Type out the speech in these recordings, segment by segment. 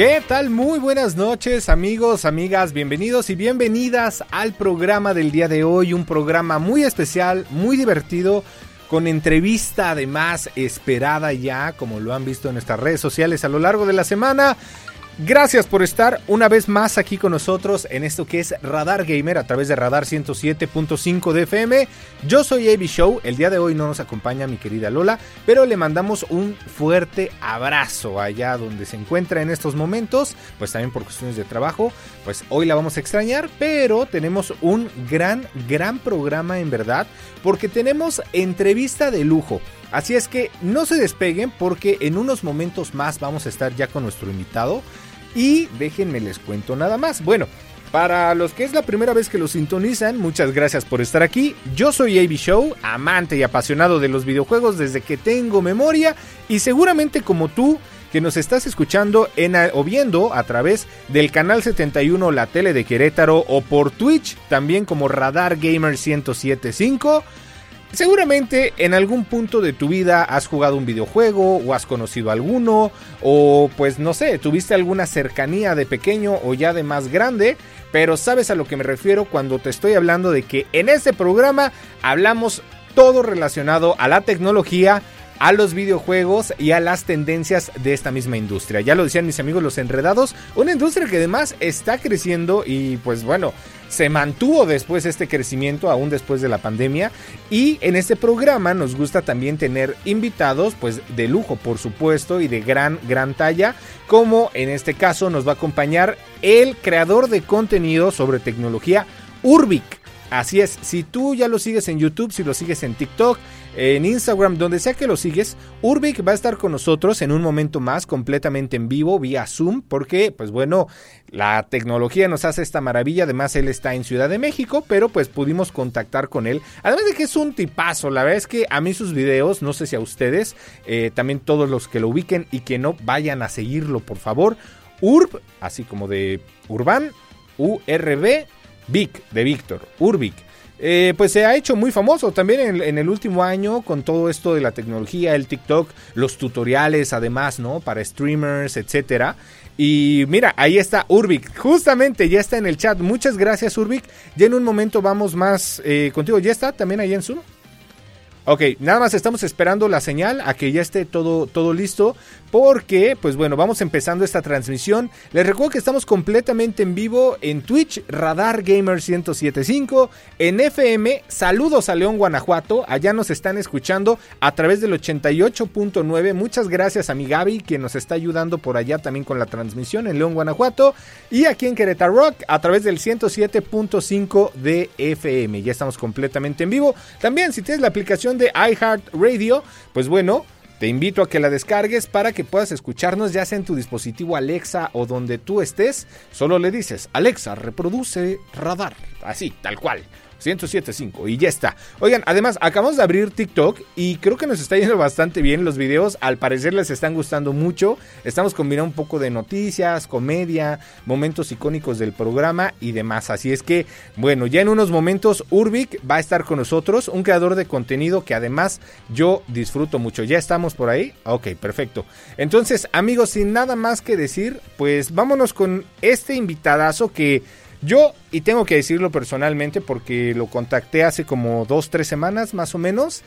¿Qué tal? Muy buenas noches amigos, amigas, bienvenidos y bienvenidas al programa del día de hoy, un programa muy especial, muy divertido, con entrevista además esperada ya, como lo han visto en nuestras redes sociales a lo largo de la semana. Gracias por estar una vez más aquí con nosotros en esto que es Radar Gamer a través de Radar 107.5 de FM. Yo soy AB Show, el día de hoy no nos acompaña mi querida Lola, pero le mandamos un fuerte abrazo allá donde se encuentra en estos momentos, pues también por cuestiones de trabajo, pues hoy la vamos a extrañar, pero tenemos un gran, gran programa en verdad, porque tenemos entrevista de lujo. Así es que no se despeguen porque en unos momentos más vamos a estar ya con nuestro invitado. Y déjenme les cuento nada más. Bueno, para los que es la primera vez que lo sintonizan, muchas gracias por estar aquí. Yo soy AB Show, amante y apasionado de los videojuegos desde que tengo memoria y seguramente como tú que nos estás escuchando en, o viendo a través del canal 71 La Tele de Querétaro o por Twitch, también como Radar Gamer 1075. Seguramente en algún punto de tu vida has jugado un videojuego o has conocido alguno o pues no sé, tuviste alguna cercanía de pequeño o ya de más grande, pero sabes a lo que me refiero cuando te estoy hablando de que en este programa hablamos todo relacionado a la tecnología, a los videojuegos y a las tendencias de esta misma industria. Ya lo decían mis amigos los enredados, una industria que además está creciendo y pues bueno, se mantuvo después este crecimiento, aún después de la pandemia. Y en este programa nos gusta también tener invitados, pues de lujo, por supuesto, y de gran, gran talla, como en este caso nos va a acompañar el creador de contenido sobre tecnología, Urbic. Así es, si tú ya lo sigues en YouTube, si lo sigues en TikTok, en Instagram, donde sea que lo sigues, Urbic va a estar con nosotros en un momento más, completamente en vivo, vía Zoom, porque, pues bueno, la tecnología nos hace esta maravilla. Además, él está en Ciudad de México, pero pues pudimos contactar con él. Además de que es un tipazo, la verdad es que a mí sus videos, no sé si a ustedes, eh, también todos los que lo ubiquen y que no vayan a seguirlo, por favor. Urb, así como de Urban, URB Vic, de Víctor, Urbic. Eh, pues se ha hecho muy famoso también en, el último año con todo esto de la tecnología, el TikTok, los tutoriales además, ¿no? Para streamers, etcétera. Y mira, ahí está Urbic, justamente ya está en el chat. Muchas gracias Urbic. Ya en un momento vamos más eh, contigo. ¿Ya está también ahí en Zoom? Ok, nada más estamos esperando la señal a que ya esté todo, todo listo. Porque, pues bueno, vamos empezando esta transmisión. Les recuerdo que estamos completamente en vivo en Twitch, Radar Gamer 1075, en FM. Saludos a León, Guanajuato. Allá nos están escuchando a través del 88.9. Muchas gracias a mi Gaby, quien nos está ayudando por allá también con la transmisión en León, Guanajuato. Y aquí en Querétaro a través del 107.5 de FM. Ya estamos completamente en vivo. También, si tienes la aplicación de iHeartRadio, pues bueno. Te invito a que la descargues para que puedas escucharnos ya sea en tu dispositivo Alexa o donde tú estés. Solo le dices, Alexa, reproduce radar. Así, tal cual. 1075 y ya está. Oigan, además acabamos de abrir TikTok y creo que nos está yendo bastante bien los videos. Al parecer les están gustando mucho. Estamos combinando un poco de noticias, comedia, momentos icónicos del programa y demás. Así es que, bueno, ya en unos momentos Urbic va a estar con nosotros, un creador de contenido que además yo disfruto mucho. ¿Ya estamos por ahí? Ok, perfecto. Entonces, amigos, sin nada más que decir, pues vámonos con este invitadazo que yo, y tengo que decirlo personalmente porque lo contacté hace como dos, tres semanas más o menos,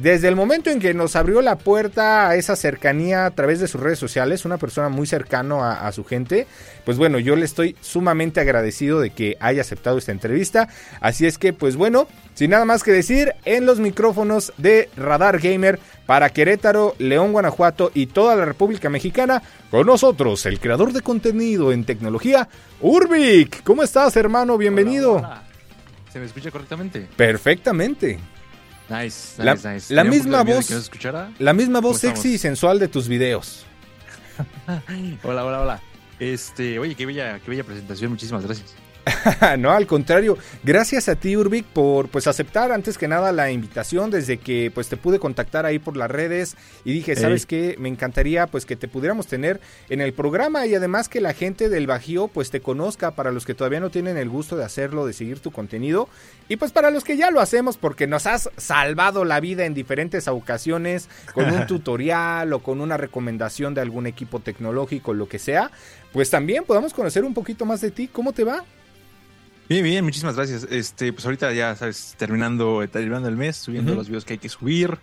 desde el momento en que nos abrió la puerta a esa cercanía a través de sus redes sociales, una persona muy cercano a, a, su gente, pues bueno, yo le estoy sumamente agradecido de que haya aceptado esta entrevista. Así es que, pues bueno, sin nada más que decir, en los micrófonos de Radar Gamer para Querétaro, León, Guanajuato y toda la República Mexicana, con nosotros, el creador de contenido en tecnología, Urbik. ¿Cómo estás, hermano? Bienvenido. Hola, hola. ¿Se me escucha correctamente? Perfectamente. Nice, La, nice, nice. la Tenía un misma voz, la misma voz ¿Cómo sexy y sensual de tus videos. Hola, hola, hola. Este, oye, qué bella, qué bella presentación. Muchísimas gracias. no, al contrario, gracias a ti Urbic por pues aceptar antes que nada la invitación desde que pues te pude contactar ahí por las redes y dije, ¿sabes qué? Me encantaría pues que te pudiéramos tener en el programa y además que la gente del Bajío pues te conozca para los que todavía no tienen el gusto de hacerlo, de seguir tu contenido y pues para los que ya lo hacemos porque nos has salvado la vida en diferentes ocasiones con un tutorial o con una recomendación de algún equipo tecnológico, lo que sea, pues también podamos conocer un poquito más de ti, ¿cómo te va? Bien, bien, muchísimas gracias. Este, pues ahorita ya sabes, terminando, terminando el mes, subiendo los videos que hay que subir.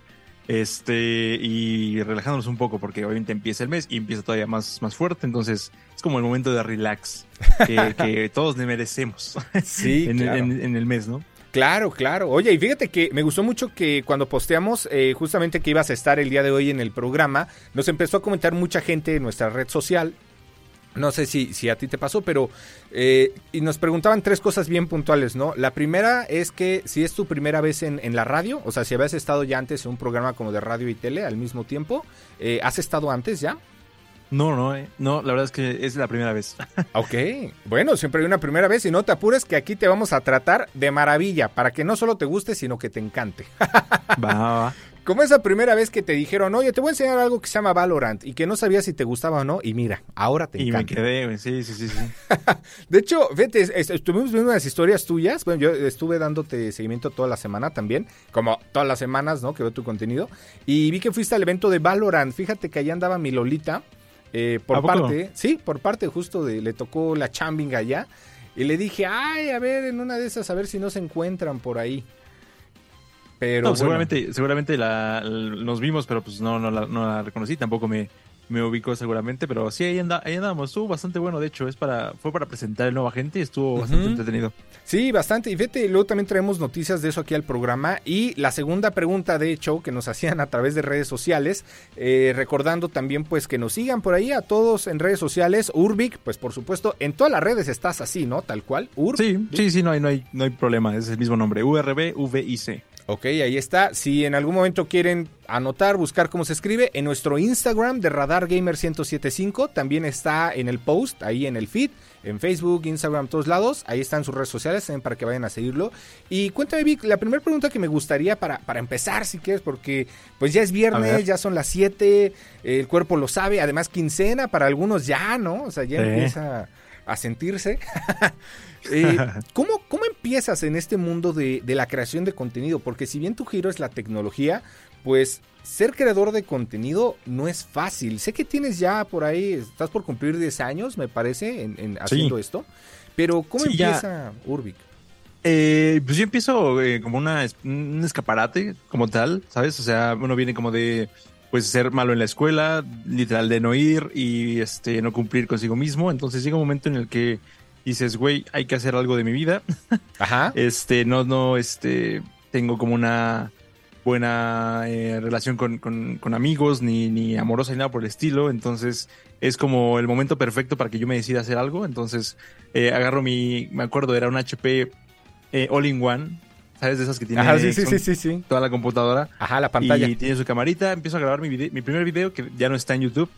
Este, y relajándonos un poco, porque obviamente empieza el mes y empieza todavía más, más fuerte. Entonces, es como el momento de relax que, que todos le merecemos Sí, en, claro. en- en el mes, ¿no? Claro, claro. Oye, y fíjate que me gustó mucho que cuando posteamos eh, justamente que ibas a estar el día de hoy en el programa, nos empezó a comentar mucha gente en nuestra red social. No sé si, si a ti te pasó, pero eh, y nos preguntaban tres cosas bien puntuales, ¿no? La primera es que si es tu primera vez en, en la radio, o sea, si habías estado ya antes en un programa como de radio y tele al mismo tiempo, eh, ¿has estado antes ya? No, no, eh. no, la verdad es que es la primera vez. Ok, bueno, siempre hay una primera vez y no te apures que aquí te vamos a tratar de maravilla para que no solo te guste, sino que te encante. Va, va. Como esa primera vez que te dijeron, oye, te voy a enseñar algo que se llama Valorant y que no sabías si te gustaba o no, y mira, ahora te Y me encanta. quedé. Sí, sí, sí, sí. De hecho, es- estuvimos viendo unas historias tuyas. Bueno, yo estuve dándote seguimiento toda la semana también, como todas las semanas, ¿no? Que veo tu contenido. Y vi que fuiste al evento de Valorant. Fíjate que allá andaba mi Lolita. Eh, por parte, sí, por parte justo de, le tocó la chambing allá. Y le dije, ay, a ver, en una de esas, a ver si no se encuentran por ahí. Pero No, bueno. seguramente, seguramente la, nos vimos, pero pues no, no, la, no la reconocí, tampoco me, me ubicó seguramente, pero sí, ahí, anda, ahí andábamos, estuvo bastante bueno, de hecho, es para, fue para presentar el nuevo agente y estuvo bastante entretenido. Sí, bastante. Y fíjate, luego también traemos noticias de eso aquí al programa. Y la segunda pregunta, de hecho, que nos hacían a través de redes sociales, eh, recordando también pues que nos sigan por ahí a todos en redes sociales. Urbic, pues por supuesto, en todas las redes estás así, ¿no? Tal cual. Urb. Sí, sí, sí, no hay, no hay, no hay problema, es el mismo nombre, URB, VIC. Ok, ahí está. Si en algún momento quieren anotar, buscar cómo se escribe, en nuestro Instagram de Radar Gamer 1075 también está en el post, ahí en el feed, en Facebook, Instagram, todos lados. Ahí están sus redes sociales también para que vayan a seguirlo. Y cuéntame, Vic, la primera pregunta que me gustaría para, para empezar, si quieres, porque pues ya es viernes, ya son las 7, el cuerpo lo sabe, además quincena, para algunos ya, ¿no? O sea, ya Sí. empieza a sentirse. Eh, ¿cómo, ¿Cómo empiezas en este mundo de, de la creación de contenido? Porque si bien tu giro es la tecnología, pues ser creador de contenido no es fácil. Sé que tienes ya por ahí, estás por cumplir 10 años, me parece, en, en haciendo esto. Pero ¿cómo Sí, ya. empieza Urbic? Eh, pues yo empiezo eh, como una, un escaparate como tal, ¿sabes? O sea, uno viene como de pues ser malo en la escuela, literal de no ir y este no cumplir consigo mismo, entonces llega un momento en el que dices, güey, hay que hacer algo de mi vida. Ajá. Este, no, no, este, tengo como una buena eh, relación con, con- con amigos, ni, ni amorosa ni nada por el estilo. Entonces, es como el momento perfecto para que yo me decida hacer algo. Entonces, eh, agarro mi, me acuerdo, era un HP eh, All-in-One, ¿sabes? De esas que tiene Ajá, sí, sí, sí, sí, toda la computadora. Ajá, la pantalla. Y tiene su camarita, empiezo a grabar mi, vide- mi primer video que ya no está en YouTube.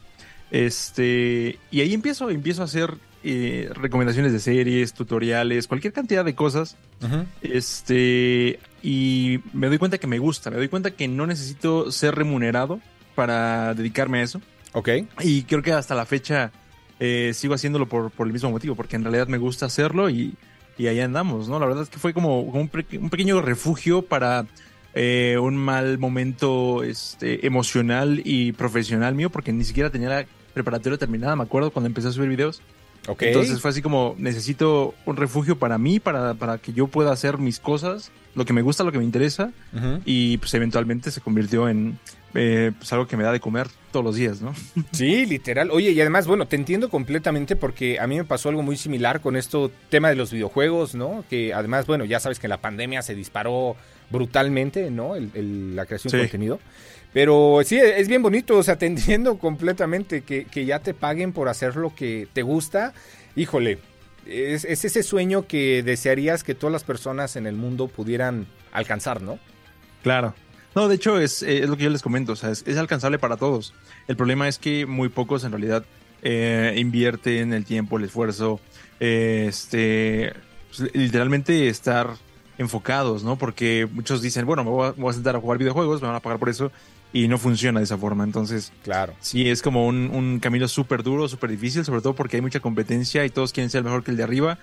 Este, y ahí empiezo, empiezo a hacer eh, recomendaciones de series, tutoriales, cualquier cantidad de cosas. Ujú. Este, y me doy cuenta que me gusta, me doy cuenta que no necesito ser remunerado para dedicarme a eso. Ok. Y creo que hasta la fecha eh, sigo haciéndolo por, por el mismo motivo, porque en realidad me gusta hacerlo y, y ahí andamos, ¿no? La verdad es que fue como, un pequeño refugio para eh, un mal momento este, emocional y profesional mío, porque ni siquiera tenía la preparatoria terminada, me acuerdo, cuando empecé a subir videos. Entonces fue así como, necesito un refugio para mí, para, para que yo pueda hacer mis cosas, lo que me gusta, lo que me interesa, y pues eventualmente se convirtió en eh, pues algo que me da de comer todos los días, ¿no? Sí, literal. Oye, y además, bueno, te entiendo completamente porque a mí me pasó algo muy similar con esto tema de los videojuegos, ¿no? Que además, bueno, ya sabes que la pandemia se disparó brutalmente, ¿no? El- el- la creación de Sí. contenido. Pero sí, es bien bonito, o sea, te entiendo completamente que, que ya te paguen por hacer lo que te gusta. Híjole, es, es ese sueño que desearías que todas las personas en el mundo pudieran alcanzar, ¿no? Claro. No, de hecho es, eh, es lo que yo les comento, o sea, es, alcanzable para todos. El problema es que muy pocos en realidad eh, invierten el tiempo, el esfuerzo, eh, este, pues, literalmente estar enfocados, ¿no? Porque muchos dicen, bueno, me voy a sentar a jugar videojuegos, me van a pagar por eso, y no funciona de esa forma. Entonces, Claro. sí, es como un, un camino súper duro, súper difícil, sobre todo porque hay mucha competencia y todos quieren ser mejor que el de arriba.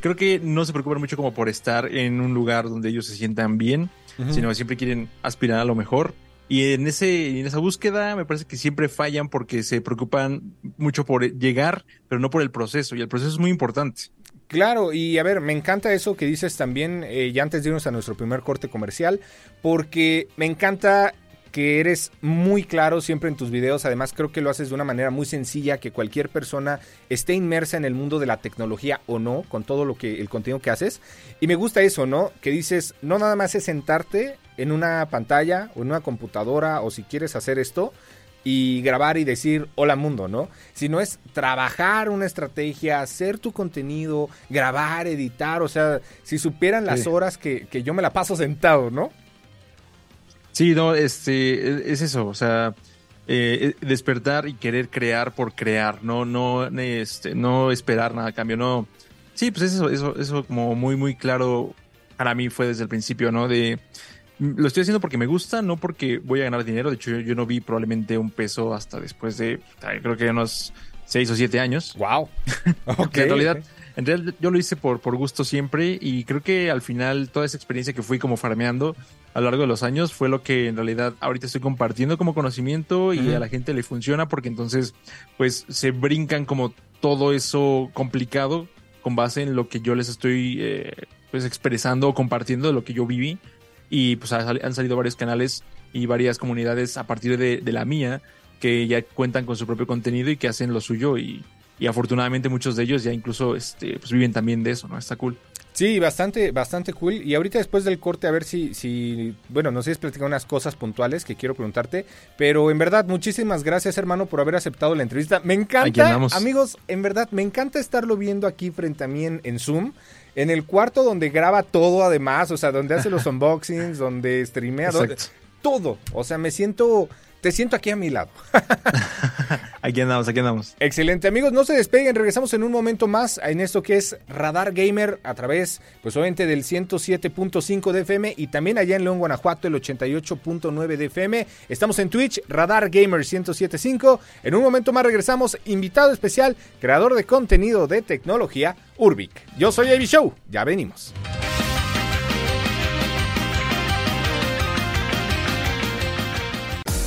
Creo que no se preocupan mucho como por estar en un lugar donde ellos se sientan bien, sino que siempre quieren aspirar a lo mejor. Y en, ese, en esa búsqueda me parece que siempre fallan porque se preocupan mucho por llegar, pero no por el proceso. Y el proceso es muy importante. Claro, y a ver, me encanta eso que dices también, eh, ya antes de irnos a nuestro primer corte comercial, porque me encanta que eres muy claro siempre en tus videos, además creo que lo haces de una manera muy sencilla, que cualquier persona esté inmersa en el mundo de la tecnología o no, con todo lo que el contenido que haces. Y me gusta eso, ¿no? Que dices, no nada más es sentarte en una pantalla o en una computadora o si quieres hacer esto, y grabar y decir hola mundo, ¿no? Sino es trabajar una estrategia, hacer tu contenido, grabar, editar, o sea, si supieran las Sí. horas que, que yo me la paso sentado, ¿no? Sí, no, este, es eso, o sea, eh, despertar y querer crear por crear, no, no, este, no esperar nada a cambio, no. Sí, pues eso, eso, eso como muy, muy claro para mí fue desde el principio, ¿no? De, mm, lo estoy haciendo porque me gusta, no porque voy a ganar dinero. De hecho, yo, no vi probablemente un peso hasta después de, creo que unos seis o siete años. Wow. Que en realidad, en realidad yo lo hice por, por gusto siempre y creo que al final toda esa experiencia que fui como farmeando a lo largo de los años fue lo que en realidad ahorita estoy compartiendo como conocimiento y a la gente le funciona porque entonces pues se brincan como todo eso complicado con base en lo que yo les estoy eh, pues expresando o compartiendo de lo que yo viví y pues han salido varios canales y varias comunidades a partir de, de la mía que ya cuentan con su propio contenido y que hacen lo suyo y, y afortunadamente muchos de ellos ya incluso este, pues viven también de eso, ¿no? Está cool. Sí, bastante, bastante cool. Y ahorita después del corte, a ver si, si, bueno, nos sé platicar unas cosas puntuales que quiero preguntarte. Pero en verdad, muchísimas gracias, hermano, por haber aceptado la entrevista. Me encanta, amigos, en verdad, me encanta estarlo viendo aquí frente a mí en, en Zoom. En el cuarto donde graba todo, además, o sea, donde hace los unboxings, donde streamea, donde- todo. O sea, me siento, te siento aquí a mi lado. Aquí andamos, aquí andamos. Excelente, amigos, no se despeguen, regresamos en un momento más en esto que es Radar Gamer a través, pues obviamente del 107.5 de FM y también allá en León, Guanajuato, el 88.9 de FM. Estamos en Twitch, Radar Gamer 107.5. En un momento más regresamos, invitado especial, creador de contenido de tecnología, Urbic. Yo soy Avi Show, ya venimos.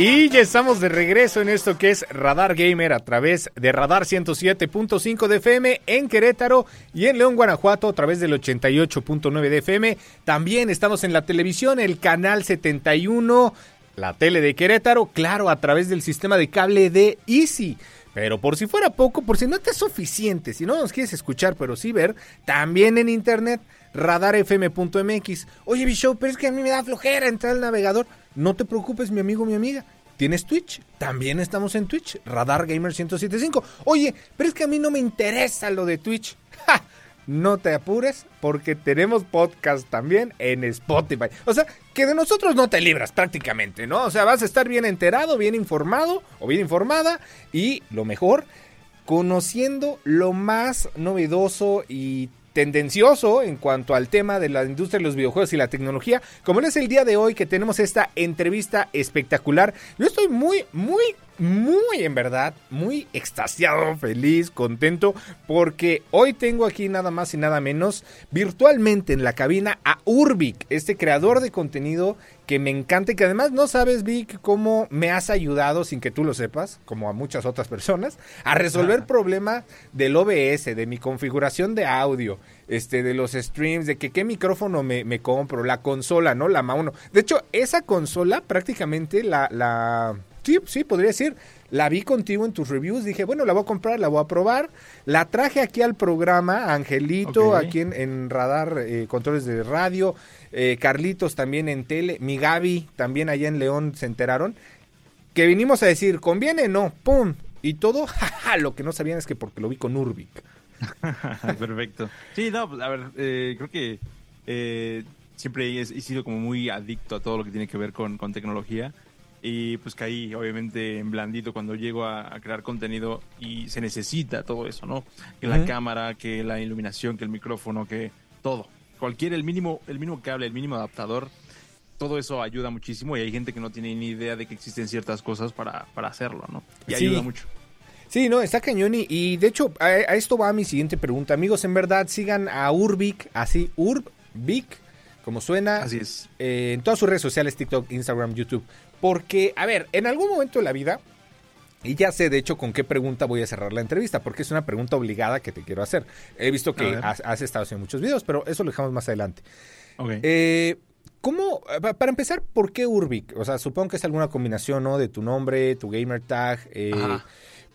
Y ya estamos de regreso en esto que es Radar Gamer a través de Radar 107.5 de FM en Querétaro y en León, Guanajuato a través del 88.9 de FM. También estamos en la televisión, el canal 71, la tele de Querétaro, claro, a través del sistema de cable de Easy. Pero por si fuera poco, por si no te es suficiente, si no nos quieres escuchar, pero sí ver, también en internet, radarfm.mx. Oye, Bishow, pero es que a mí me da flojera entrar al navegador. No te preocupes, mi amigo, mi amiga. ¿Tienes Twitch? También estamos en Twitch, Radar Gamer 1075. Oye, pero es que a mí no me interesa lo de Twitch. ¡Ja! No te apures porque tenemos podcast también en Spotify. O sea, que de nosotros no te libras prácticamente, ¿no? O sea, vas a estar bien enterado, bien informado o bien informada y lo mejor, conociendo lo más novedoso y tendencioso en cuanto al tema de la industria de los videojuegos y la tecnología, como es el día de hoy que tenemos esta entrevista espectacular. Yo estoy muy, muy muy en verdad, muy extasiado, feliz, contento, porque hoy tengo aquí nada más y nada menos virtualmente en la cabina a Urbic, este creador de contenido que me encanta y que además no sabes, Vic, cómo me has ayudado, sin que tú lo sepas, como a muchas otras personas, a resolver problemas del OBS, de mi configuración de audio, este, de los streams, de que qué micrófono me, me compro, la consola, ¿no? La Mauno. De hecho, esa consola prácticamente la, la sí, sí, podría decir. La vi contigo en tus reviews, dije, bueno, la voy a comprar, la voy a probar. La traje aquí al programa, Angelito, aquí en, Radar, eh, controles de radio, eh, Carlitos también en tele, mi Gaby también allá en León se enteraron. Que vinimos a decir, ¿conviene? No, ¡pum! Y todo, jaja, lo que no sabían es que porque lo vi con Urbic. Perfecto. Sí, no, pues, a ver, eh, creo que siempre he, sido como muy adicto a todo lo que tiene que ver con, con tecnología y pues caí obviamente en blandito cuando llego a, crear contenido y se necesita todo eso, ¿no? Que la cámara, que la iluminación, que el micrófono, que todo. Cualquier, el mínimo, el mínimo cable, el mínimo adaptador, todo eso ayuda muchísimo y hay gente que no tiene ni idea de que existen ciertas cosas para, para hacerlo, ¿no? Y ayuda mucho. Sí, no, está cañón y, de hecho a, esto va mi siguiente pregunta. Amigos, en verdad sigan a Urbic, así, Urbic, como suena. Así es. Eh, en todas sus redes sociales, TikTok, Instagram, YouTube. Porque, a ver, en algún momento de la vida, y ya sé de hecho con qué pregunta voy a cerrar la entrevista, porque es una pregunta obligada que te quiero hacer. He visto que has, estado haciendo muchos videos, pero eso lo dejamos más adelante. Eh, ¿Cómo, para empezar, por qué Urbic? O sea, supongo que es alguna combinación, ¿no? De tu nombre, tu gamer tag. Eh,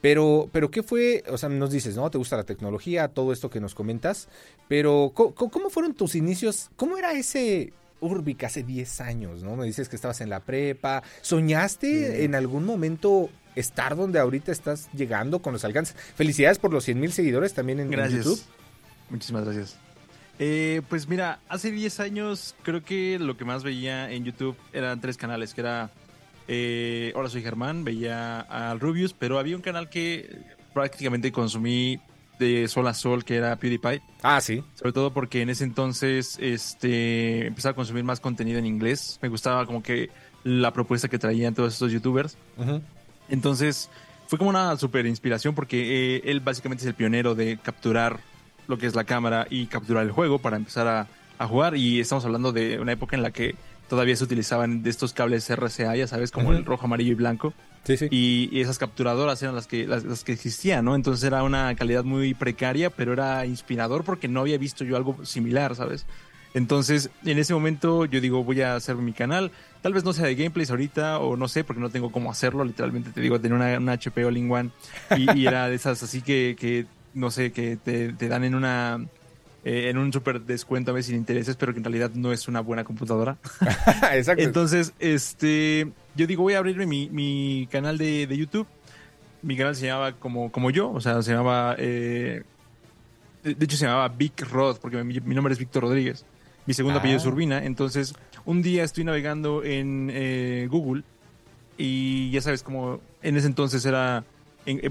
pero, pero, ¿qué fue? O sea, nos dices, ¿no? Te gusta la tecnología, todo esto que nos comentas. Pero, cómo fueron tus inicios? ¿Cómo era ese, Urbic hace 10 años, ¿no? Me dices que estabas en la prepa. ¿Soñaste en algún momento estar donde ahorita estás llegando con los alcances? Felicidades por los 100 mil seguidores también en, YouTube. Muchísimas gracias. Eh, pues mira, hace 10 años creo que lo que más veía en YouTube eran tres canales, que era eh, Hola soy Germán, veía al Rubius, pero había un canal que prácticamente consumí de sol a sol que era PewDiePie. Ah, sí. Sobre todo porque en ese entonces este, empezaba a consumir más contenido en inglés. Me gustaba como que la propuesta que traían todos estos youtubers. Entonces fue como una super inspiración porque eh, él básicamente es el pionero de capturar lo que es la cámara y capturar el juego para empezar a, a jugar. Y estamos hablando de una época en la que todavía se utilizaban de estos cables RCA, ya sabes, como el rojo, amarillo y blanco. Y, esas capturadoras eran las que, las, que existían, ¿no? Entonces era una calidad muy precaria, pero era inspirador porque no había visto yo algo similar, ¿sabes? Entonces, en ese momento yo digo, voy a hacer mi canal. Tal vez no sea de gameplays ahorita, o no sé, porque no tengo cómo hacerlo. Literalmente te digo, tener una, una HP All-in-One y, era de esas así que, que no sé, que te, te dan en una eh, en un súper descuento a veces sin intereses, pero que en realidad no es una buena computadora. Exacto. Entonces, este, yo digo, voy a abrirme mi, mi canal de, de, YouTube. Mi canal se llamaba como, como yo, o sea, se llamaba, eh, de, hecho se llamaba Big Rod, porque mi, nombre es Víctor Rodríguez. Mi segundo apellido es ah. Urbina. Entonces, un día estoy navegando en eh, Google y ya sabes, como en ese entonces era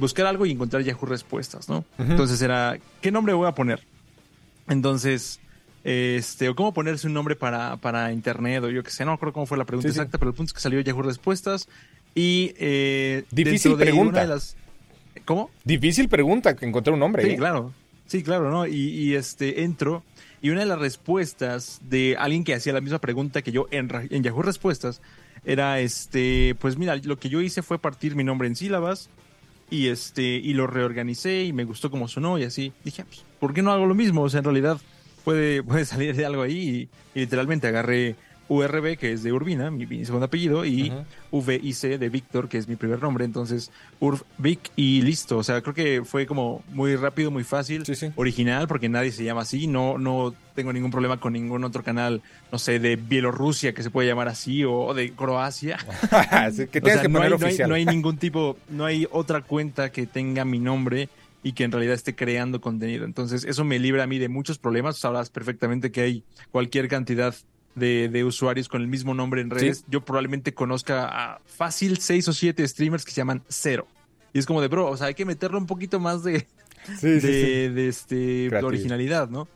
buscar algo y encontrar Yahoo respuestas, ¿no? Entonces era, ¿qué nombre voy a poner? Entonces, este, o cómo ponerse un nombre para, para internet, o yo qué sé, no recuerdo cómo fue la pregunta exacta, pero el punto es que salió Yahoo Respuestas. Y eh, difícil pregunta. las... ¿Cómo? Difícil pregunta que encontrar un nombre. Sí, ¿eh? claro. Sí, claro, ¿no? Y, este entro y una de las respuestas de alguien que hacía la misma pregunta que yo en, en Yahoo Respuestas era este, pues mira, lo que yo hice fue partir mi nombre en sílabas y este y lo reorganicé y me gustó como sonó y así. Dije, pues, ¿por qué no hago lo mismo? O sea, en realidad puede, puede salir de algo ahí y, literalmente agarré URB, que es de Urbina, mi, segundo apellido, y VIC de Víctor, que es mi primer nombre. Entonces, Vic y listo. O sea, creo que fue como muy rápido, muy fácil, original, porque nadie se llama así. No, no tengo ningún problema con ningún otro canal, no sé, de Bielorrusia que se puede llamar así, o, de Croacia. que que no, hay, no hay ningún tipo, no hay otra cuenta que tenga mi nombre y que en realidad esté creando contenido. Entonces, eso me libra a mí de muchos problemas. Sabrás perfectamente que hay cualquier cantidad de, usuarios con el mismo nombre en redes. Yo probablemente conozca a fácil seis o siete streamers que se llaman Cero. Y es como de, bro, o sea, hay que meterle un poquito más de, de, este, originalidad, ¿no?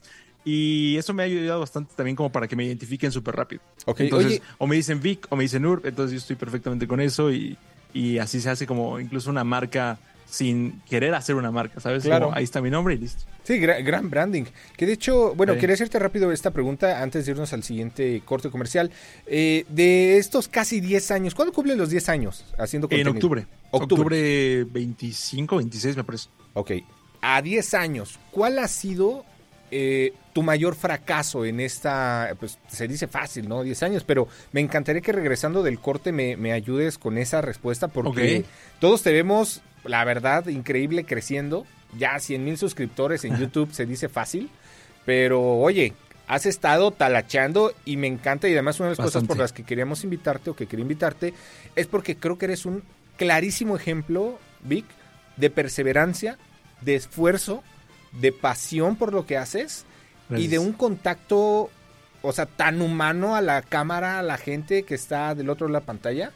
Y eso me ha ayudado bastante también como para que me identifiquen súper rápido. Ok, Entonces, oye- o me dicen Vic o me dicen Urb, entonces yo estoy perfectamente con eso y, y así se hace como incluso una marca sin querer hacer una marca, ¿sabes? Claro. Como, ahí está mi nombre y listo. Sí, gra- gran branding. Que de hecho, bueno, Sí. quería hacerte rápido esta pregunta antes de irnos al siguiente corte comercial. Eh, de estos casi 10 años, ¿cuándo cumplen los 10 años haciendo En contenido? octubre. Octubre. Octubre 25, 26 me parece. Ok. A 10 años, ¿cuál ha sido eh, tu mayor fracaso en esta, pues se dice fácil, ¿no? 10 años, pero me encantaría que regresando del corte me, me ayudes con esa respuesta porque todos te vemos, la verdad, increíble creciendo. Ya 100 mil suscriptores en YouTube se dice fácil, pero oye, has estado talachando y me encanta y además una de las cosas por las que queríamos invitarte o que quería invitarte es porque creo que eres un clarísimo ejemplo, Vic, de perseverancia, de esfuerzo, de pasión por lo que haces y de un contacto, o sea, tan humano a la cámara, a la gente que está del otro lado de la pantalla.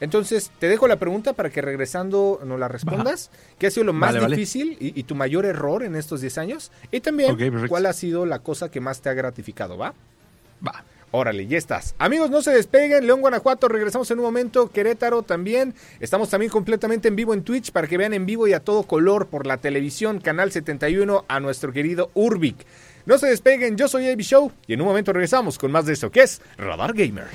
Entonces, te dejo la pregunta para que regresando nos la respondas. ¿Qué ha sido lo más Vale, vale. difícil y, y tu mayor error en estos 10 años? Y también. ¿cuál ha sido la cosa que más te ha gratificado, va? Va. Órale, ya estás. Amigos, no se despeguen. León, Guanajuato, regresamos en un momento. Querétaro también. Estamos también completamente en vivo en Twitch para que vean en vivo y a todo color por la televisión, Canal 71, a nuestro querido Urbic. No se despeguen, yo soy AB Show y en un momento regresamos con más de esto que es Radar Gamer.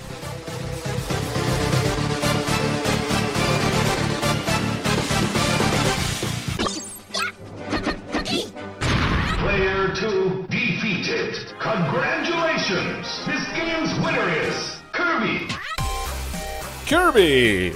Kirby.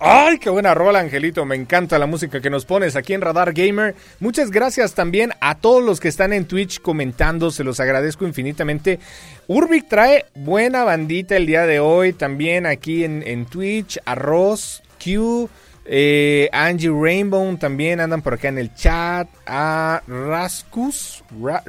Ay, qué buena rola, Angelito. Me encanta la música que nos pones aquí en Radar Gamer. Muchas gracias también a todos los que están en Twitch comentando. Se los agradezco infinitamente. Urbic trae buena bandita el día de hoy. También aquí en, en Twitch. Arroz, Q. eh, Angie Rainbow también andan por acá en el chat. A Raskus. Ra-.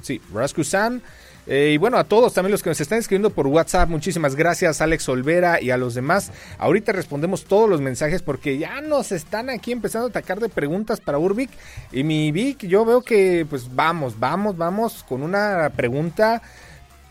Sí, Rasku-san. Eh, y bueno, a todos también los que nos están escribiendo por WhatsApp, muchísimas gracias, Alex Olvera y a los demás. Ahorita respondemos todos los mensajes porque ya nos están aquí empezando a atacar de preguntas para Urbic. Y mi Vic, yo veo que pues vamos, vamos, vamos con una pregunta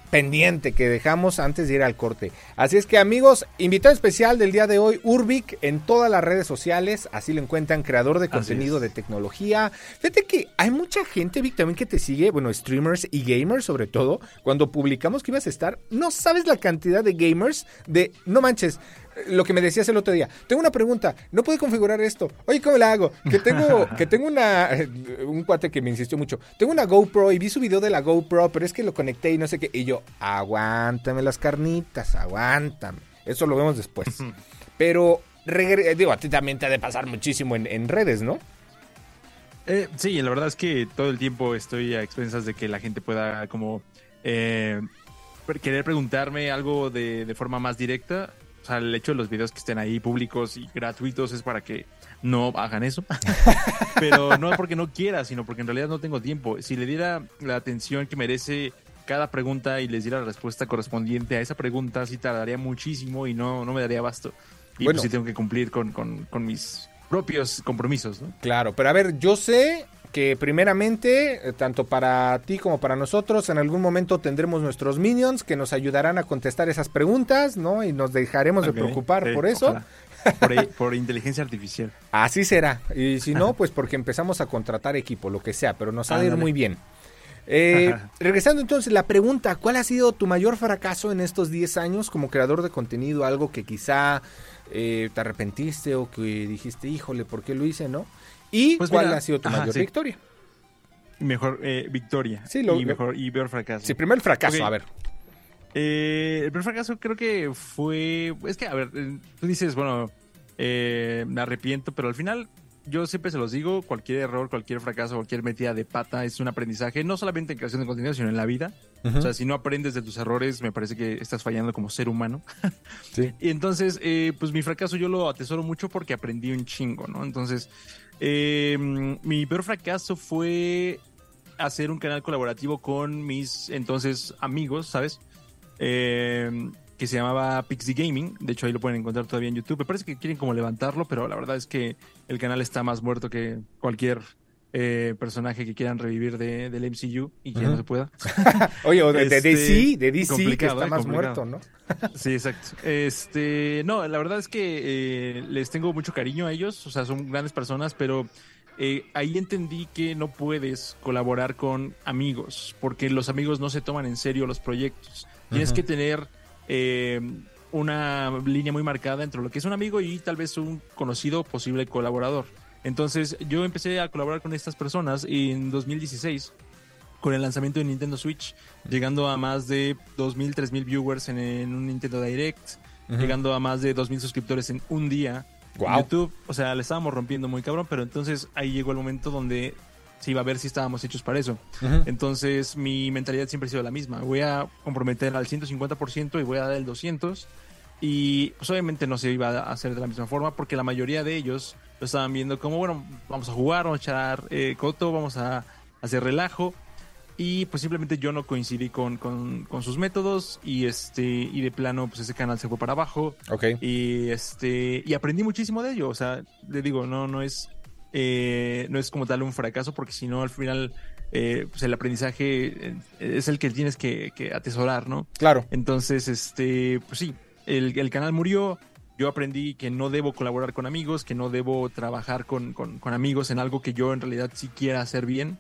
pendiente que dejamos antes de ir al corte. Así es que amigos, invitado especial del día de hoy, Urbic en todas las redes sociales, así lo encuentran, creador de contenido de tecnología. Fíjate que hay mucha gente, Vic, también que te sigue, bueno, streamers y gamers sobre todo, cuando publicamos que ibas a estar, no sabes la cantidad de gamers de, no manches, lo que me decías el otro día. Tengo una pregunta, no puedo configurar esto. Oye, ¿cómo la hago? Que tengo, que tengo una, un cuate que me insistió mucho. Tengo una GoPro y vi su video de la GoPro, pero es que lo conecté y no sé qué. Y yo, aguántame las carnitas, aguántame. Eso lo vemos después. Pero, regre- digo, a ti también te ha de pasar muchísimo en, en redes, ¿no? Eh, sí, la verdad es que todo el tiempo estoy a expensas de que la gente pueda como eh, querer preguntarme algo de, de forma más directa. Sea, el hecho de los videos que estén ahí públicos y gratuitos es para que no hagan eso. Pero no porque no quiera, sino porque en realidad no tengo tiempo. Si le diera la atención que merece cada pregunta y les diera la respuesta correspondiente a esa pregunta, sí tardaría muchísimo y no, no me daría abasto. Y Bueno. pues sí tengo que cumplir con, con- con mis propios compromisos, ¿no? Claro, pero a ver, yo sé que primeramente, eh, tanto para ti como para nosotros, en algún momento tendremos nuestros minions que nos ayudarán a contestar esas preguntas, ¿no? Y nos dejaremos de preocupar por eso. ojalá. Por, por inteligencia artificial. Así será. Y si no, pues porque empezamos a contratar equipo, lo que sea, pero nos ha de ir Ándale. muy bien. Eh, regresando entonces, la pregunta, ¿cuál ha sido tu mayor fracaso en estos 10 años como creador de contenido? Algo que quizá eh, te arrepentiste o que dijiste, híjole, ¿por qué lo hice, no? ¿Y Pues cuál mira, ha sido tu ajá, mayor sí. victoria? Mejor eh, victoria. Sí, lo- y mejor y peor fracaso. Sí, primero el fracaso, a ver. Eh, el peor fracaso creo que fue. Es que, a ver, eh, tú dices, bueno, eh, me arrepiento, pero al final yo siempre se los digo: cualquier error, cualquier fracaso, cualquier metida de pata es un aprendizaje, no solamente en creación de contenido, sino en la vida. O sea, si no aprendes de tus errores, me parece que estás fallando como ser humano. Sí. Y entonces, eh, pues mi fracaso yo lo atesoro mucho porque aprendí un chingo, ¿no? Entonces, eh, mi peor fracaso fue hacer un canal colaborativo con mis entonces amigos, ¿sabes? Eh, que se llamaba Pixie Gaming. De hecho, ahí lo pueden encontrar todavía en YouTube. Me parece que quieren como levantarlo, pero la verdad es que el canal está más muerto que cualquier eh, personaje que quieran revivir de, del MCU y que ya no se pueda. Oye, o de, de Este, DC, de DC que complicado, está eh, más complicado. muerto, ¿no? Sí, exacto. Este, no, la verdad es que eh, les tengo mucho cariño a ellos, o sea, son grandes personas, pero eh, ahí entendí que no puedes colaborar con amigos, porque los amigos no se toman en serio los proyectos. Tienes que tener eh, una línea muy marcada entre lo que es un amigo y tal vez un conocido posible colaborador. Entonces yo empecé a colaborar con estas personas en 2016 con el lanzamiento de Nintendo Switch, llegando a más de 2.000, 3.000 viewers en, en un Nintendo Direct, llegando a más de 2.000 suscriptores en un día Guau. YouTube. O sea, le estábamos rompiendo muy cabrón, pero entonces ahí llegó el momento donde se iba a ver si estábamos hechos para eso. Entonces mi mentalidad siempre ha sido la misma. Voy a comprometer al 150% y voy a dar el 200%. Y pues obviamente no se iba a hacer de la misma forma porque la mayoría de ellos lo estaban viendo como, bueno, vamos a jugar, vamos a echar eh, coto, vamos a hacer relajo. Y pues simplemente yo no coincidí con, con, con sus métodos y este y de plano pues ese canal se fue para abajo Ok. y este y aprendí muchísimo de ello o sea le digo no no es eh, no es como tal un fracaso porque si no al final eh, pues el aprendizaje eh, es el que tienes que, que atesorar no Claro. entonces este pues sí el, el canal murió yo aprendí que no debo colaborar con amigos que no debo trabajar con, con, con amigos en algo que yo en realidad sí quiera hacer bien.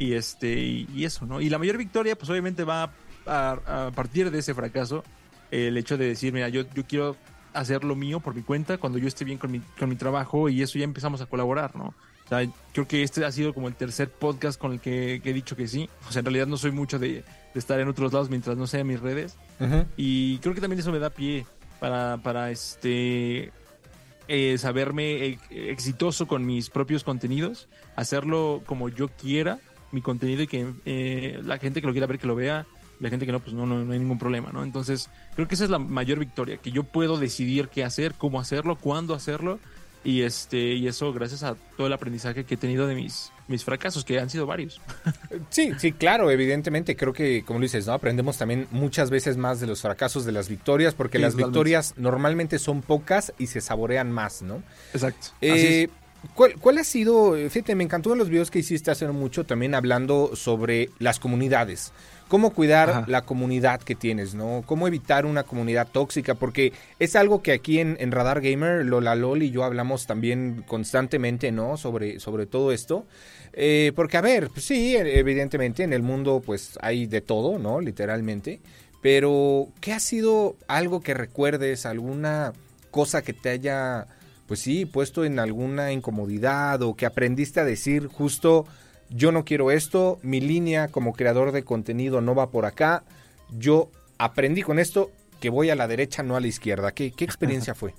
Y este y, y eso no y la mayor victoria pues obviamente va a, a partir de ese fracaso el hecho de decir mira yo, yo quiero hacer lo mío por mi cuenta cuando yo esté bien con mi, con mi trabajo y eso ya empezamos a colaborar no o sea, creo que este ha sido como el tercer podcast con el que, que he dicho que sí. O sea en realidad no soy mucho de, de estar en otros lados mientras no sea en mis redes. Y creo que también eso me da pie para, para este eh, saberme eh, exitoso con mis propios contenidos, hacerlo como yo quiera, mi contenido y que eh, la gente que lo quiera ver que lo vea, y la gente que no, pues no, no, no hay ningún problema, ¿no? Entonces, creo que esa es la mayor victoria, que yo puedo decidir qué hacer, cómo hacerlo, cuándo hacerlo, y este, y eso gracias a todo el aprendizaje que he tenido de mis, mis fracasos, que han sido varios. Sí, sí, claro, evidentemente. Creo que, como lo dices, ¿no? Aprendemos también muchas veces más de los fracasos de las victorias, porque Sí, las totalmente. victorias normalmente son pocas y se saborean más, ¿no? Exacto. Eh, ¿cuál, cuál ha sido? Fíjate, me encantó en los videos que hiciste hace mucho también hablando sobre las comunidades. Cómo cuidar Ajá. la comunidad que tienes, ¿no? Cómo evitar una comunidad tóxica, porque es algo que aquí en, en Radar Gamer, Lola Lol y yo hablamos también constantemente, ¿no? Sobre, sobre todo esto. Eh, porque, a ver, pues sí, evidentemente en el mundo pues hay de todo, ¿no? Literalmente. Pero, ¿qué ha sido algo que recuerdes? ¿Alguna cosa que te haya, pues sí, puesto en alguna incomodidad o que aprendiste a decir justo, yo no quiero esto, mi línea como creador de contenido no va por acá, yo aprendí con esto que voy a la derecha, no a la izquierda. ¿Qué, qué experiencia fue?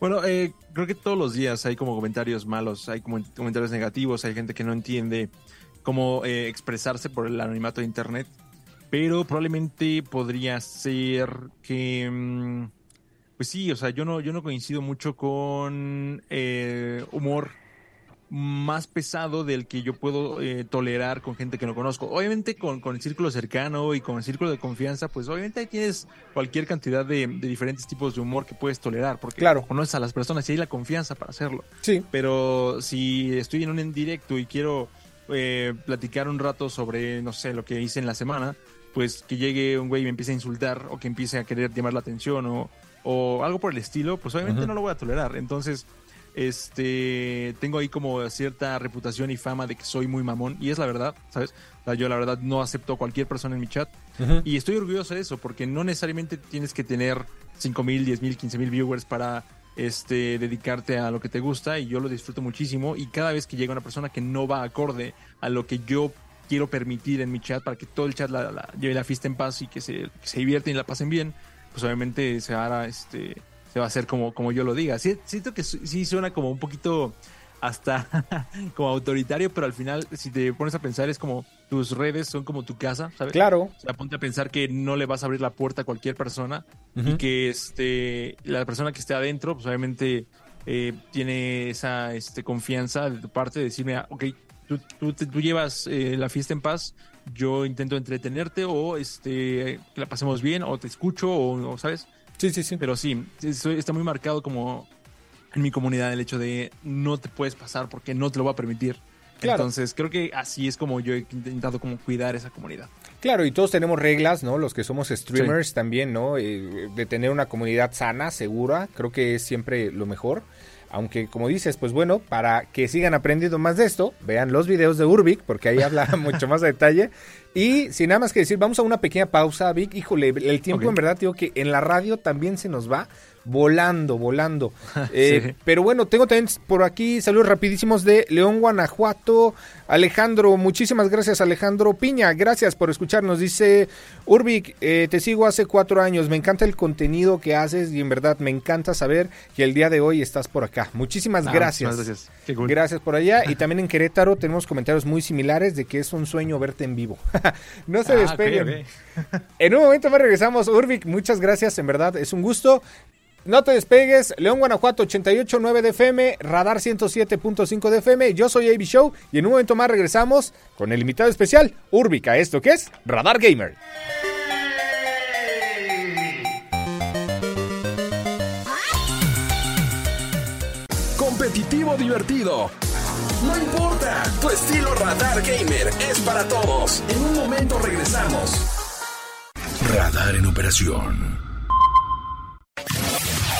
Bueno, eh, creo que todos los días hay como comentarios malos, hay como comentarios negativos, hay gente que no entiende cómo eh, expresarse por el anonimato de Internet, pero probablemente podría ser que, mm, pues sí, o sea, yo no, yo no coincido mucho con eh, humor más pesado del que yo puedo eh, tolerar con gente que no conozco. Obviamente con, con el círculo cercano y con el círculo de confianza, pues obviamente ahí tienes cualquier cantidad de, de diferentes tipos de humor que puedes tolerar, porque Claro. conoces a las personas y hay la confianza para hacerlo. Sí. Pero si estoy en un en directo y quiero eh, platicar un rato sobre, no sé, lo que hice en la semana, pues que llegue un güey y me empiece a insultar o que empiece a querer llamar la atención o, o algo por el estilo, pues obviamente no lo voy a tolerar. Entonces, este, tengo ahí como cierta reputación y fama de que soy muy mamón y es la verdad, ¿sabes? O sea, yo la verdad no acepto a cualquier persona en mi chat y estoy orgulloso de eso, porque no necesariamente tienes que tener 5 mil, 10 mil, 15 mil viewers para este, dedicarte a lo que te gusta. Y yo lo disfruto muchísimo. Y cada vez que llega una persona que no va acorde a lo que yo quiero permitir en mi chat, para que todo el chat la, la- lleve la fiesta en paz y que se, que se divierten y la pasen bien, pues obviamente se hará, este, se va a hacer como, como yo lo diga. Sí, siento que sí suena como un poquito hasta como autoritario, pero al final, si te pones a pensar, es como tus redes son como tu casa, ¿sabes? Claro. O sea, ponte a pensar que no le vas a abrir la puerta a cualquier persona y que este, la persona que esté adentro, pues obviamente eh, tiene esa este, confianza de tu parte de decirme, ah, ok, tú, tú llevas eh, la fiesta en paz, yo intento entretenerte o este, que la pasemos bien o te escucho o, o, ¿sabes? Sí, sí, sí. Pero sí, eso está muy marcado como en mi comunidad el hecho de no te puedes pasar porque no te lo va a permitir. Entonces, creo que así es como yo he intentado como cuidar esa comunidad. Claro, y todos tenemos reglas, ¿no? Los que somos streamers también, ¿no? Eh, de tener una comunidad sana, segura, creo que es siempre lo mejor. Aunque como dices, pues bueno, para que sigan aprendiendo más de esto, vean los videos de Urbic, porque ahí habla mucho más a detalle. Y sin nada más que decir, vamos a una pequeña pausa, Vic. Híjole, el tiempo en verdad, digo que en la radio también se nos va volando, volando. Eh, pero bueno, tengo también por aquí saludos rapidísimos de León, Guanajuato. Alejandro, muchísimas gracias Alejandro Piña, gracias por escucharnos. Dice Urbic, eh, te sigo hace cuatro años, me encanta el contenido que haces y en verdad me encanta saber que el día de hoy estás por acá. Muchísimas ah, gracias. Gracias. gracias por allá. Y también en Querétaro tenemos comentarios muy similares de que es un sueño verte en vivo. no se ah, despeguen. En un momento más regresamos. Urbic, muchas gracias, en verdad es un gusto. No te despegues, León Guanajuato 88.9 de FM, Radar 107.5 de FM, yo soy AB Show y en un momento más regresamos con el invitado especial, Urbica, esto que es Radar Gamer. Competitivo divertido. No importa, tu estilo Radar Gamer es para todos. En un momento regresamos. Radar en operación.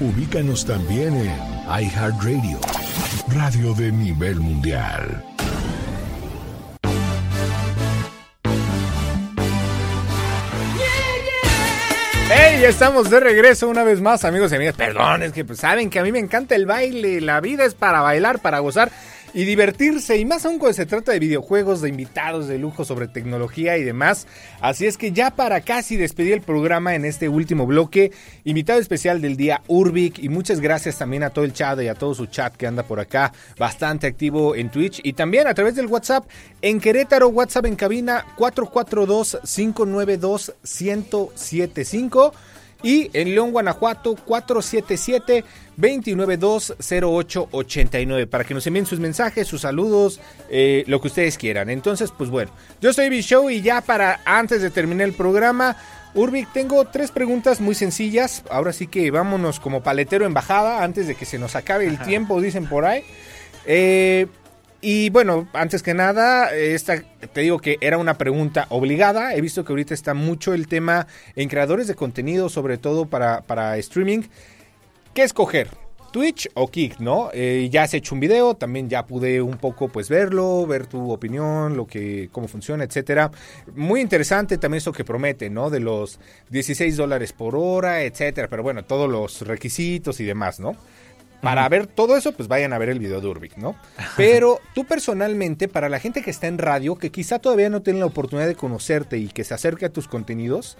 Ubícanos también en iHeartRadio, radio de nivel mundial. ¡Hey! Estamos de regreso una vez más, amigos y amigas. Perdón, es que pues, saben que a mí me encanta el baile. La vida es para bailar, para gozar y divertirse, y más aún cuando se trata de videojuegos, de invitados de lujo sobre tecnología y demás. Así es que ya para casi despedir el programa en este último bloque, invitado especial del día Urbic, y muchas gracias también a todo el chat y a todo su chat que anda por acá, bastante activo en Twitch y también a través del WhatsApp en Querétaro, WhatsApp en cabina 442 592 1075 y en León, Guanajuato, 477-292-0889 para que nos envíen sus mensajes, sus saludos, eh, lo que ustedes quieran. Entonces, pues bueno, yo soy B-Show y ya para antes de terminar el programa, Urbic, tengo tres preguntas muy sencillas. Ahora sí que vámonos como paletero en bajada antes de que se nos acabe el tiempo, dicen por ahí. Eh, y bueno, antes que nada, esta, te digo que era una pregunta obligada. He visto que ahorita está mucho el tema en creadores de contenido, sobre todo para, para streaming. ¿Qué escoger? Twitch o Kick, ¿no? Eh, ya has hecho un video, también ya pude un poco pues verlo, ver tu opinión, lo que, cómo funciona, etcétera. Muy interesante también eso que promete, ¿no? De los 16 dólares por hora, etcétera. Pero bueno, todos los requisitos y demás, ¿no? Para ver todo eso, pues vayan a ver el video de Urbic, ¿no? Pero tú personalmente, para la gente que está en radio, que quizá todavía no tiene la oportunidad de conocerte y que se acerque a tus contenidos,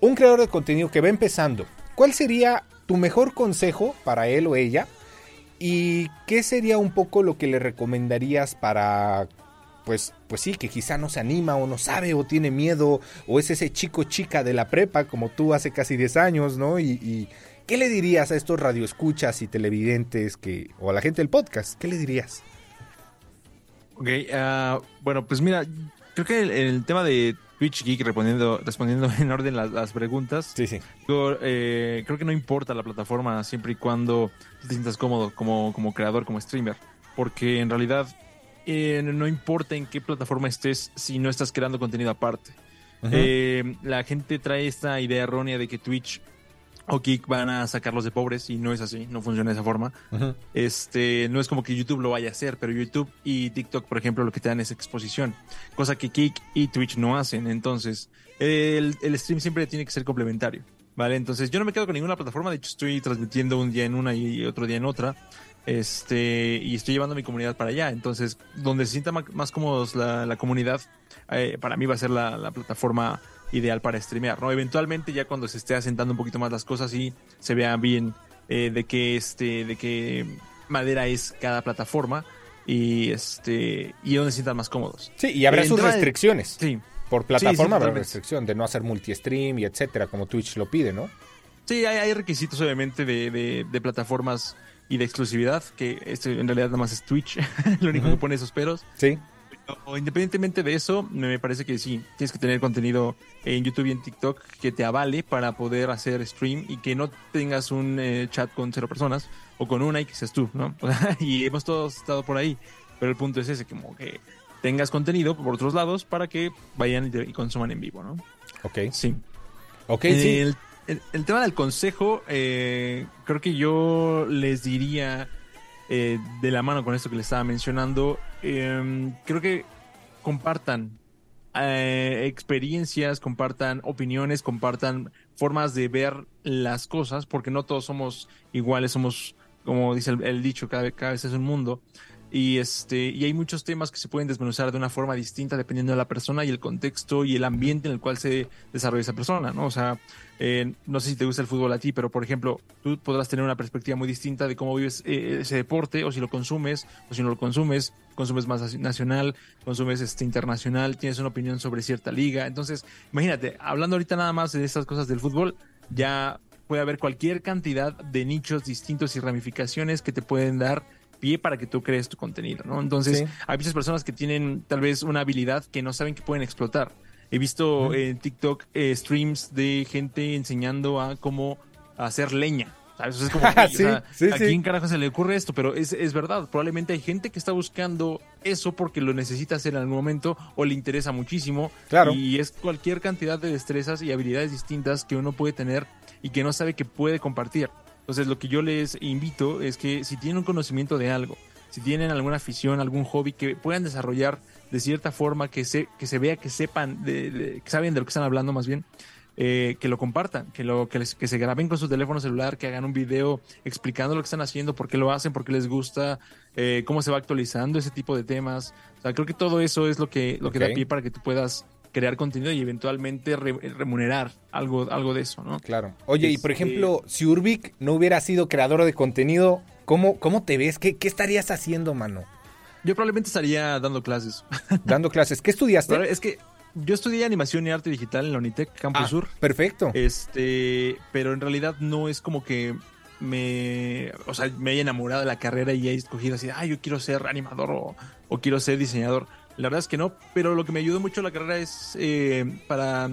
un creador de contenido que va empezando, ¿cuál sería tu mejor consejo para él o ella? ¿Y qué sería un poco lo que le recomendarías para pues, pues sí, que quizá no se anima o no sabe o tiene miedo o es ese chico chica de la prepa como tú hace casi 10 años, ¿no? y, ¿Qué le dirías a estos radioescuchas y televidentes que, o a la gente del podcast? ¿Qué le dirías? Ok, ah, bueno, pues mira, creo que el, tema de Twitch Geek, respondiendo, respondiendo en orden las, preguntas, sí, sí. Eh, creo que no importa la plataforma siempre y cuando te sientas cómodo como, como creador, como streamer, porque en realidad eh, no importa en qué plataforma estés si no estás creando contenido aparte. Eh, la gente trae esta idea errónea de que Twitch o Kik van a sacarlos de pobres y no es así, no funciona de esa forma. Este, no es como que YouTube lo vaya a hacer, pero YouTube y TikTok, por ejemplo, lo que te dan es exposición, cosa que Kik y Twitch no hacen. Entonces, el, stream siempre tiene que ser complementario, ¿vale? Entonces, yo no me quedo con ninguna plataforma, de hecho estoy transmitiendo un día en una y otro día en otra. Este, y estoy llevando a mi comunidad para allá. Entonces, donde se sienta más, cómodos la, comunidad, eh, para mí va a ser la, la plataforma ideal para streamear, ¿no? Eventualmente ya cuando se esté asentando un poquito más las cosas y se vea bien eh, de qué este, de qué madera es cada plataforma, y este y donde se sientan más cómodos. Sí, y habrá Eh, sus restricciones. Sí, Por plataforma Sí, sí, habrá restricción de no hacer multi-stream y etcétera, como Twitch lo pide, ¿no? sí, hay, hay requisitos obviamente de, de- de plataformas y de exclusividad, que este en realidad nada más es Twitch, lo único que pone esos peros. Sí. O independientemente de eso, me parece que sí, tienes que tener contenido en YouTube y en TikTok que te avale para poder hacer stream y que no tengas un eh, chat con cero personas o con una y que seas tú, ¿no? Y hemos todos estado por ahí, pero el punto es ese, como que tengas contenido por otros lados para que vayan y, consuman en vivo, ¿no? Ok. Sí. Ok, sí. El, el- el tema del consejo, eh, creo que yo les diría eh, de la mano con esto que les estaba mencionando, eh, creo que compartan eh, experiencias, compartan opiniones, compartan formas de ver las cosas, porque no todos somos iguales, somos, como dice el, el dicho, cada, cada vez es un mundo. Y, este, y hay muchos temas que se pueden desmenuzar de una forma distinta dependiendo de la persona y el contexto y el ambiente en el cual se desarrolla esa persona, ¿no? O sea, eh, no sé si te gusta el fútbol a ti, pero por ejemplo, tú podrás tener una perspectiva muy distinta de cómo vives eh, ese deporte, o si lo consumes, o si no lo consumes, consumes más nacional, consumes este internacional, tienes una opinión sobre cierta liga. Entonces, imagínate, hablando ahorita nada más de estas cosas del fútbol, ya puede haber cualquier cantidad de nichos distintos y ramificaciones que te pueden dar pie para que tú crees tu contenido, ¿no? Entonces, Sí. hay muchas personas que tienen tal vez una habilidad que no saben que pueden explotar. He visto Ujú. en TikTok eh, streams de gente enseñando a cómo hacer leña. ¿sabes? Es como, "Oye, o Sí, sea, sí, ¿a sí. quién carajo se le ocurre esto? Pero es, es verdad, probablemente hay gente que está buscando eso porque lo necesita hacer en algún momento o le interesa muchísimo. Claro. Y es cualquier cantidad de destrezas y habilidades distintas que uno puede tener y que no sabe que puede compartir. Entonces, lo que yo les invito es que si tienen un conocimiento de algo, si tienen alguna afición, algún hobby que puedan desarrollar de cierta forma, que se, que se vea, que sepan, de, de- que saben de lo que están hablando más bien, eh, que lo compartan, que, lo, que, les- que se graben con su teléfono celular, que hagan un video explicando lo que están haciendo, por qué lo hacen, por qué les gusta, eh, cómo se va actualizando ese tipo de temas. O sea, creo que todo eso es lo que, lo que da pie para que tú puedas crear contenido y eventualmente re- remunerar algo, algo de eso, ¿no? Claro. Oye, y por Este- ejemplo, si Urbic no hubiera sido creador de contenido, ¿cómo, cómo te ves? ¿Qué, qué estarías haciendo, mano? Yo probablemente estaría dando clases. Dando clases. ¿Qué estudiaste? Pero es que yo estudié animación y arte digital en la Unitec Campus Ah, Sur. Perfecto. Este, pero en realidad no es como que me, o sea, me haya enamorado de la carrera y haya escogido así, ah, yo quiero ser animador o, o quiero ser diseñador. La verdad es que no, pero lo que me ayudó mucho la carrera es eh, para,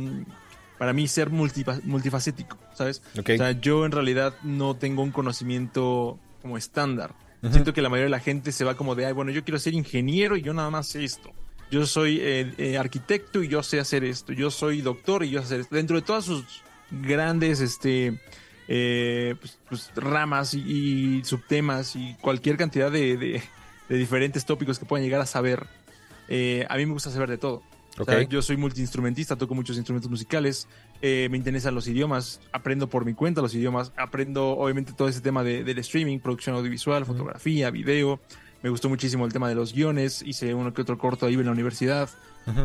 para mí ser multifa- multifacético, ¿sabes? O sea, yo en realidad no tengo un conocimiento como estándar. Siento que la mayoría de la gente se va como de, ay, bueno, yo quiero ser ingeniero y yo nada más sé esto. Yo soy eh, eh, arquitecto y yo sé hacer esto. Yo soy doctor y yo sé hacer esto. Dentro de todas sus grandes este, eh, pues, pues, ramas y, y subtemas y cualquier cantidad de, de- de diferentes tópicos que puedan llegar a saber, eh, a mí me gusta saber de todo. O sea, Ok. yo soy multiinstrumentista, toco muchos instrumentos musicales, eh, me interesan los idiomas, aprendo por mi cuenta los idiomas, aprendo obviamente todo ese tema de- del streaming, producción audiovisual, fotografía, video. Me gustó muchísimo el tema de los guiones, hice uno que otro corto ahí en la universidad.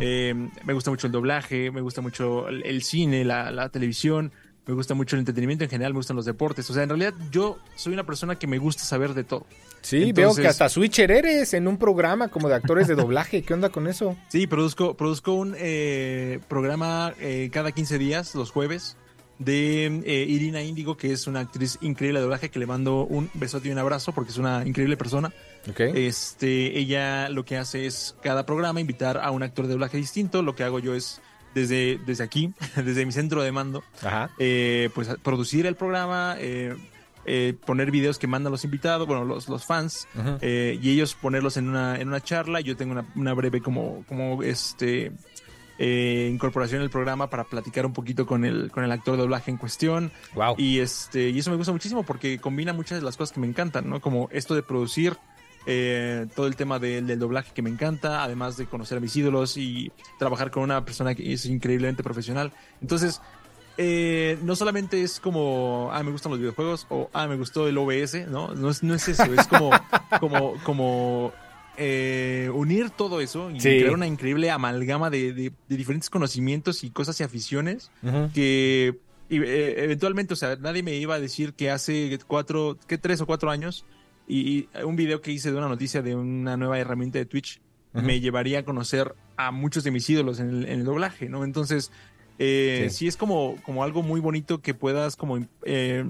Eh, me gusta mucho el doblaje, me gusta mucho el, el cine, la, la televisión, me gusta mucho el entretenimiento en general, me gustan los deportes. O sea, en realidad yo soy una persona que me gusta saber de todo. sí, veo que hasta switcher eres en un programa como de actores de doblaje. ¿Qué onda con eso? Sí, produzco, produzco un eh, programa eh, cada 15 días, los jueves, de eh, Irina Índigo, que es una actriz increíble de doblaje, que le mando un besote y un abrazo porque es una increíble persona. Ok. Este, ella lo que hace es cada programa invitar a un actor de doblaje distinto. Lo que hago yo es desde, desde aquí, desde mi centro de mando, Ajá. eh, pues producir el programa, eh, eh, poner videos que mandan los invitados, bueno, los, los fans, eh, y ellos ponerlos en una, en una charla. Yo tengo una, una breve como, como este eh, incorporación al programa para platicar un poquito con el, con el actor de doblaje en cuestión. Wow. Y este, y eso me gusta muchísimo porque combina muchas de las cosas que me encantan, ¿no? Como esto de producir, eh, todo el tema de- del doblaje que me encanta, además de conocer a mis ídolos y trabajar con una persona que es increíblemente profesional. Entonces, eh, no solamente es como, ah, me gustan los videojuegos o, ah, me gustó el OBS, ¿no? No es, no es eso, es como, como, como eh, unir todo eso y Sí. crear una increíble amalgama de, de- de diferentes conocimientos y cosas y aficiones que y, eh, eventualmente, o sea, nadie me iba a decir que hace cuatro, que tres o cuatro años y, un video que hice de una noticia de una nueva herramienta de Twitch me llevaría a conocer a muchos de mis ídolos en el, doblaje, ¿no? Entonces, eh, sí. es como, como algo muy bonito que puedas como eh,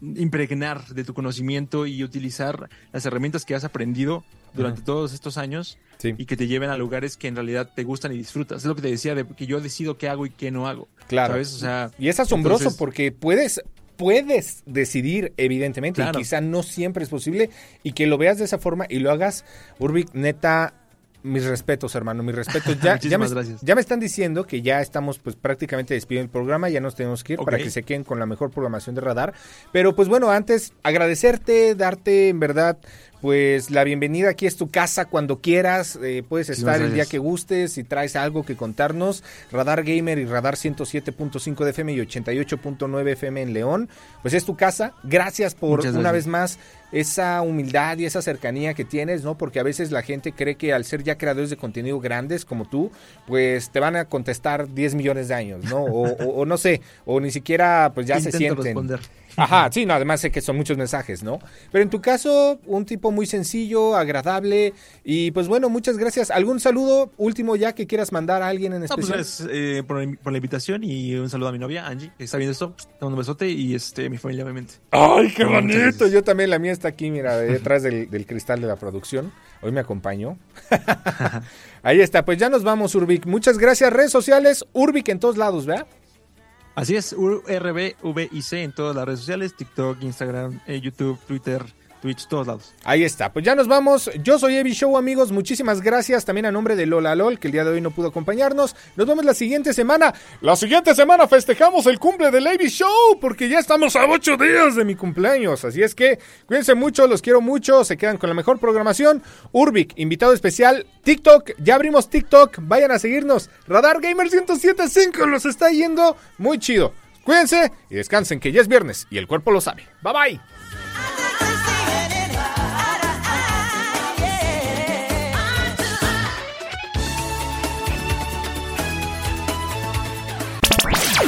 impregnar de tu conocimiento y utilizar las herramientas que has aprendido durante todos estos años y que te lleven a lugares que en realidad te gustan y disfrutas. Es lo que te decía de que yo decido qué hago y qué no hago. Claro. O sea, y es asombroso porque puedes puedes decidir, evidentemente, y quizá no siempre es posible, y que lo veas de esa forma y lo hagas, Urbic, neta, mis respetos, hermano, mis respetos. Ya, ya, me, ya me están diciendo que ya estamos pues prácticamente despidiendo el programa, ya nos tenemos que ir para que se queden con la mejor programación de radar. Pero pues bueno, antes agradecerte, darte en verdad pues la bienvenida aquí es tu casa cuando quieras, eh, puedes estar el día que gustes, si traes algo que contarnos, Radar Gamer y Radar 107.5 de FM y 88.9 FM en León, pues es tu casa, gracias por una vez más esa humildad y esa cercanía que tienes, ¿no? Porque a veces la gente cree que al ser ya creadores de contenido grandes como tú, pues te van a contestar 10 millones de años, ¿no? O, no sé, o ni siquiera pues ya se sienten. Ajá, sí, no, además sé que son muchos mensajes, ¿no? Pero en tu caso, un tipo muy sencillo, agradable y pues bueno, muchas gracias. ¿Algún saludo último ya que quieras mandar a alguien en especial? pues, eh, por, la invitación y un saludo a mi novia, Angie, que está viendo esto, pues, un besote y este, mi familia obviamente. ¡Ay, qué bonito! Yo también, la mía está aquí, mira, detrás del, del cristal de la producción. Hoy me acompañó. Ahí está, pues ya nos vamos, Urbic. Muchas gracias, redes sociales, Urbic en todos lados, ¿verdad? Así es, URBVIC en todas las redes sociales, TikTok, Instagram, eh, YouTube, Twitter, Twitch, todos lados. Ahí está, pues ya nos vamos. Yo soy Evi Show, amigos. Muchísimas gracias también a nombre de Lola LOL, que el día de hoy no pudo acompañarnos. Nos vemos la siguiente semana. La siguiente semana festejamos el cumple de Evi Show, porque ya estamos a ocho días de mi cumpleaños. Así es que cuídense mucho, los quiero mucho. Se quedan con la mejor programación. Urbic, invitado especial. TikTok, ya abrimos TikTok. Vayan a seguirnos. Radar Gamer 1075 los está yendo muy chido. Cuídense y descansen, que ya es viernes y el cuerpo lo sabe. Bye bye.